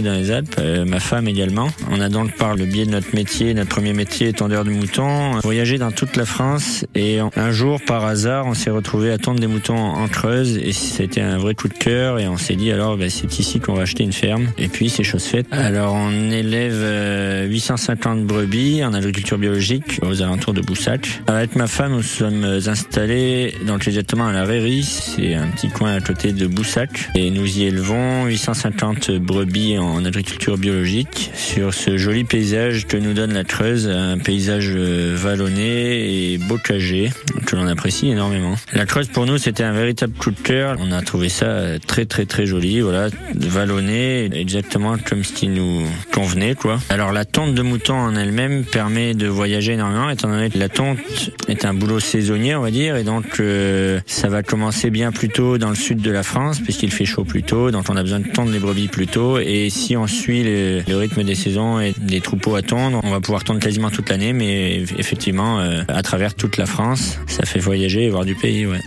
dans les Alpes, euh, ma femme également. On a donc par le biais de notre métier, notre premier métier tendeur de moutons, voyagé dans toute la France et un jour par hasard on s'est retrouvé à tendre des moutons en Creuse et c'était un vrai coup de cœur et on s'est dit alors ben, c'est ici qu'on va acheter une ferme et puis c'est chose faite. Alors on élève 850 euh, brebis en agriculture biologique aux alentours de Boussac. Avec ma femme nous sommes installés donc exactement à la Rairie, c'est un petit coin à côté de Boussac et nous y élevons 850 brebis en agriculture biologique sur ce joli paysage que nous donne la Creuse, un paysage euh, vallonné et bocagé que l'on apprécie énormément. La Creuse pour nous c'était un véritable coup de cœur. On a trouvé ça très très très joli, voilà, vallonné exactement comme ce qui nous convenait quoi. Alors la tonte de mouton en elle-même permet de voyager énormément étant donné que la tonte est un boulot saisonnier on va dire et donc euh, ça va commencer bien plus tôt dans le sud de la France puisqu'il fait chaud plus tôt donc on a besoin de tondre les brebis plus tôt et si on suit le, rythme des saisons et des troupeaux à tondre, on va pouvoir tondre quasiment toute l'année mais effectivement euh, à travers toute la France, ça fait voyager et voir du pays ouais.